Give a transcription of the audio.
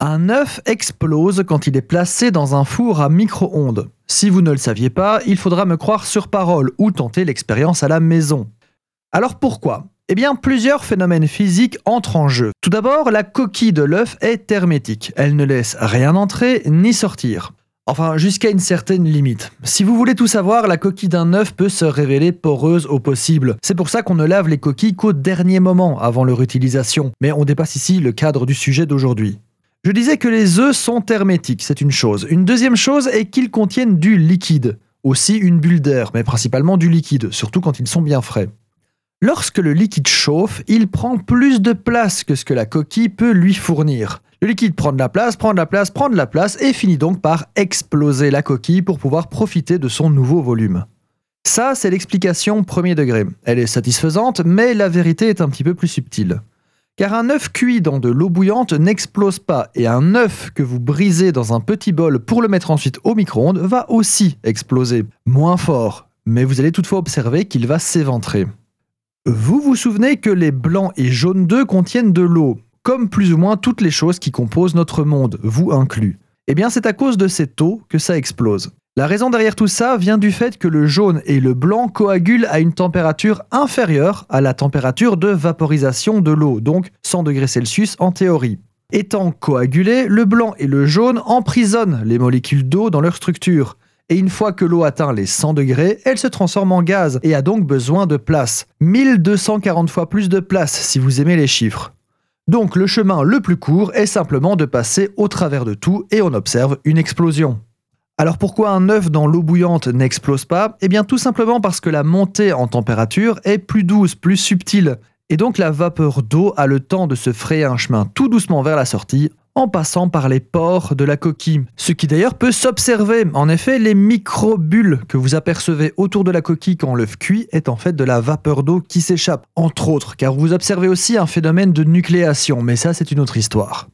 Un œuf explose quand il est placé dans un four à micro-ondes. Si vous ne le saviez pas, il faudra me croire sur parole ou tenter l'expérience à la maison. Alors pourquoi? Eh bien, plusieurs phénomènes physiques entrent en jeu. Tout d'abord, la coquille de l'œuf est hermétique. Elle ne laisse rien entrer ni sortir. Enfin, jusqu'à une certaine limite. Si vous voulez tout savoir, la coquille d'un œuf peut se révéler poreuse au possible. C'est pour ça qu'on ne lave les coquilles qu'au dernier moment avant leur utilisation. Mais on dépasse ici le cadre du sujet d'aujourd'hui. Je disais que les œufs sont hermétiques, c'est une chose. Une deuxième chose est qu'ils contiennent du liquide. Aussi une bulle d'air, mais principalement du liquide, surtout quand ils sont bien frais. Lorsque le liquide chauffe, il prend plus de place que ce que la coquille peut lui fournir. Le liquide prend de la place, prend de la place, prend de la place et finit donc par exploser la coquille pour pouvoir profiter de son nouveau volume. Ça, c'est l'explication premier degré. Elle est satisfaisante, mais la vérité est un petit peu plus subtile. Car un œuf cuit dans de l'eau bouillante n'explose pas et un œuf que vous brisez dans un petit bol pour le mettre ensuite au micro-ondes va aussi exploser. Moins fort, mais vous allez toutefois observer qu'il va s'éventrer. Vous vous souvenez que les blancs et jaunes d'œufs contiennent de l'eau, comme plus ou moins toutes les choses qui composent notre monde, vous inclus. Eh bien c'est à cause de cette eau que ça explose. La raison derrière tout ça vient du fait que le jaune et le blanc coagulent à une température inférieure à la température de vaporisation de l'eau, donc 100 degrés Celsius en théorie. Étant coagulés, le blanc et le jaune emprisonnent les molécules d'eau dans leur structure. Et une fois que l'eau atteint les 100 degrés, elle se transforme en gaz et a donc besoin de place. 1240 fois plus de place si vous aimez les chiffres. Donc le chemin le plus court est simplement de passer au travers de tout et on observe une explosion. Alors pourquoi un œuf dans l'eau bouillante n'explose pas? Eh bien tout simplement parce que la montée en température est plus douce, plus subtile. Et donc la vapeur d'eau a le temps de se frayer un chemin tout doucement vers la sortie en passant par les pores de la coquille. Ce qui d'ailleurs peut s'observer. En effet, les micro-bulles que vous apercevez autour de la coquille quand l'œuf cuit est en fait de la vapeur d'eau qui s'échappe, entre autres, car vous observez aussi un phénomène de nucléation, mais ça c'est une autre histoire.